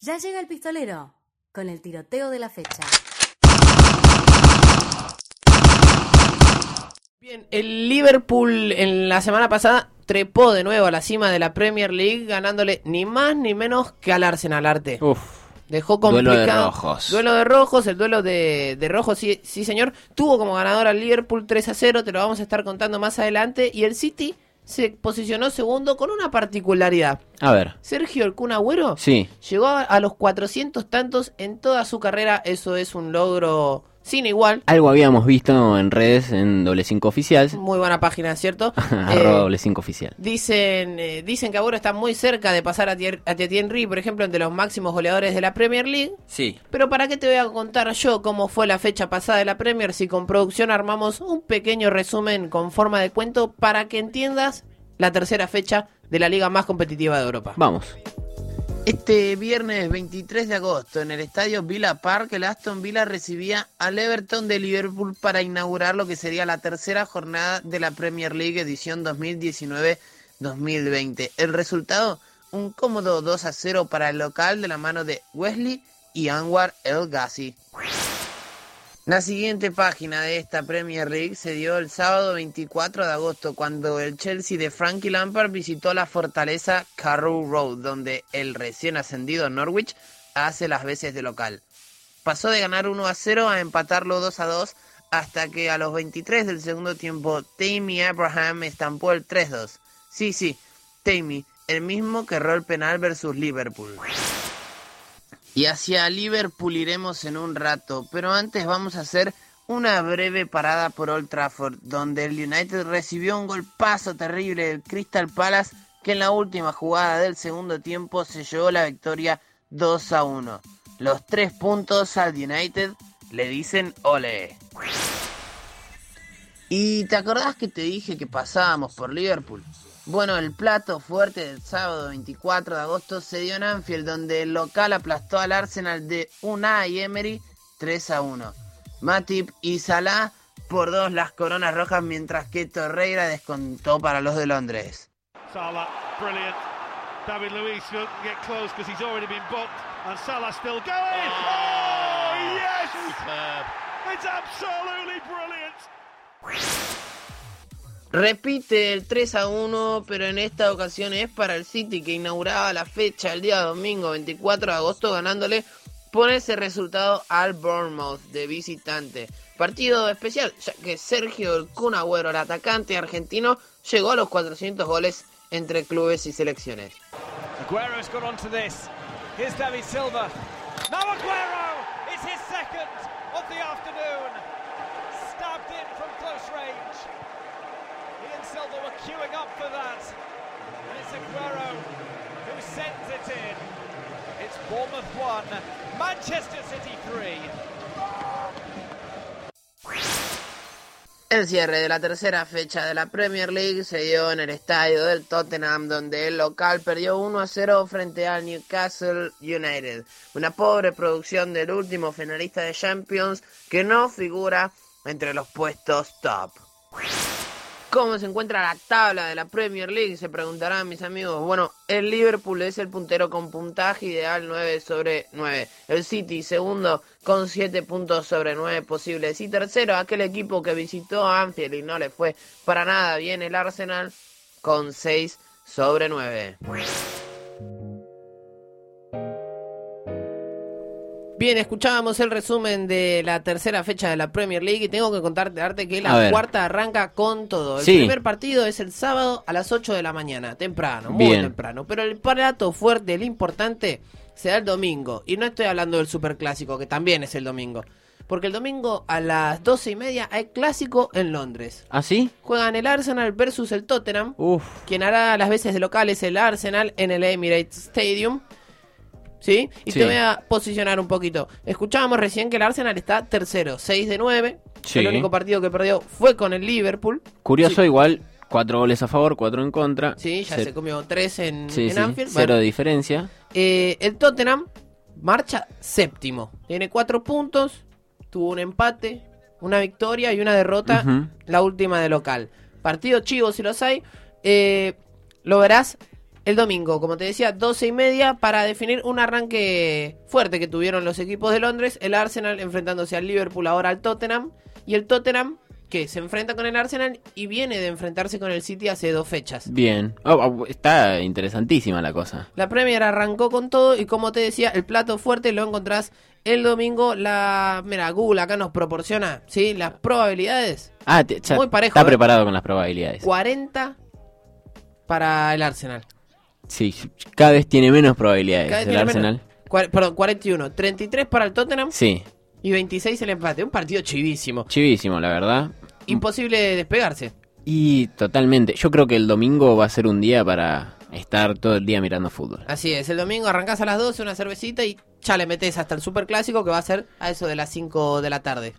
Ya llega el pistolero con el tiroteo de la fecha. Bien, el Liverpool en la semana pasada trepó de nuevo a la cima de la Premier League ganándole ni más ni menos que al Arsenal Arte. Uf. Dejó Duelo de complicado. rojos. Duelo de rojos, el duelo de, de rojos, sí, sí señor. Tuvo como ganador al Liverpool 3 a 0, te lo vamos a estar contando más adelante. Y el City se posicionó segundo con una particularidad. A ver. Sergio El Kun Agüero Sí. llegó a, a los 400 tantos en toda su carrera. Eso es un logro sin igual. Algo habíamos visto en redes en doble 5 oficial. Muy buena página, ¿cierto? Arroba Eh, doble 5 oficial. Dicen, eh, dicen que Agüero está muy cerca de pasar a, Tier- a Henry, por ejemplo, entre los máximos goleadores de la Premier League. Sí. Pero ¿para qué te voy a contar yo cómo fue la fecha pasada de la Premier si con producción armamos un pequeño resumen con forma de cuento para que entiendas la tercera fecha de la liga más competitiva de Europa? Vamos. Este viernes 23 de agosto en el estadio Villa Park, el Aston Villa recibía al Everton de Liverpool para inaugurar lo que sería la tercera jornada de la Premier League edición 2019-2020. El resultado, un cómodo 2 a 0 para el local de la mano de Wesley y Anwar El Ghazi. La siguiente página de esta Premier League se dio el sábado 24 de agosto cuando el Chelsea de Frankie Lampard visitó la fortaleza Carrow Road donde el recién ascendido Norwich hace las veces de local. Pasó de ganar 1 a 0 a empatarlo 2 a 2 hasta que a los 23 del segundo tiempo Tammy Abraham estampó el 3-2. Sí, sí, Tammy, el mismo que erró el penal versus Liverpool. Y hacia Liverpool iremos en un rato, pero antes vamos a hacer una breve parada por Old Trafford, donde el United recibió un golpazo terrible del Crystal Palace que en la última jugada del segundo tiempo se llevó la victoria 2 a 1. Los tres puntos al United le dicen ole. ¿Y te acordás que te dije que pasábamos por Liverpool? Bueno, el plato fuerte del sábado 24 de agosto se dio en Anfield, donde el local aplastó al Arsenal de Unai Emery 3 a 1. Matip y Salah por dos las coronas rojas, mientras que Torreira descontó para los de Londres. Salah, brilliant. David Luiz will get close because he's already been booked, and Salah still going. Oh, yes! It's absolutely brilliant. Repite el 3 a 1, pero en esta ocasión es para el City que inauguraba la fecha el día domingo 24 de agosto ganándole por ese resultado al Bournemouth de visitante. Partido especial, ya que Sergio El el atacante argentino, llegó a los 400 goles entre clubes y selecciones. David Silva. Silva were queuing up for that. And it's Aguero who sends it in. It's Bournemouth 1, Manchester City 3. El cierre de la tercera fecha de la Premier League se dio en el estadio del Tottenham, donde el local perdió 1 a 0 frente al Newcastle United. Una pobre producción del último finalista de Champions que no figura entre los puestos top. ¿Cómo se encuentra la tabla de la Premier League? Se preguntarán mis amigos. Bueno, el Liverpool es el puntero con puntaje ideal 9 sobre 9. El City segundo con 7 puntos sobre 9 posibles. Y tercero, aquel equipo que visitó Anfield y no le fue para nada bien el Arsenal con 6 sobre 9. Bien, escuchábamos el resumen de la tercera fecha de la Premier League y tengo que contarte que la cuarta arranca con todo. El Sí. primer partido es el sábado a las 8 de la mañana, temprano, muy Bien. temprano. Pero el plato fuerte, el importante, se da el domingo. Y no estoy hablando del superclásico, que también es el domingo. Porque el domingo a las 12 y media hay clásico en Londres. ¿Ah, sí? Juegan el Arsenal versus el Tottenham. Uf. Quien hará las veces de locales el Arsenal en el Emirates Stadium. ¿Sí? Y Sí. te voy a posicionar un poquito. Escuchábamos recién que el Arsenal está tercero, 6 de 9. Sí. El único partido que perdió fue con el Liverpool. Curioso, Sí. igual, cuatro goles a favor, cuatro en contra. Sí, ya se comió 3 en, en Anfield. Cero Bueno, de diferencia. eh, el Tottenham marcha séptimo. Tiene 4 puntos. Tuvo un empate, una victoria y una derrota. La última de local. Partido chivo si los hay. Eh, lo verás El domingo, como te decía, 12 y media para definir un arranque fuerte que tuvieron los equipos de Londres. El Arsenal enfrentándose al Liverpool, ahora al Tottenham. Y el Tottenham que se enfrenta con el Arsenal y viene de enfrentarse con el City hace dos fechas. Bien. Oh, oh, está interesantísima la cosa. La Premier arrancó con todo y como te decía, el plato fuerte lo encontrás el domingo. La, mira, Google acá nos proporciona, ¿sí? Las probabilidades. Ah, te- ya Muy parejo, está ¿eh? preparado con las probabilidades. 40 para el Arsenal. Sí, cada vez tiene menos probabilidades Cada vez el tiene Arsenal. menos. Cua- perdón, 41. 33 para el Tottenham Sí, y 26 el empate. Un partido chivísimo. chivísimo, la verdad. Imposible despegarse. Y totalmente. Yo creo que el domingo va a ser un día para estar todo el día mirando fútbol. Así es, el domingo arrancás a las 12 una cervecita y ya le metes hasta el super clásico que va a ser a eso de las 5 de la tarde.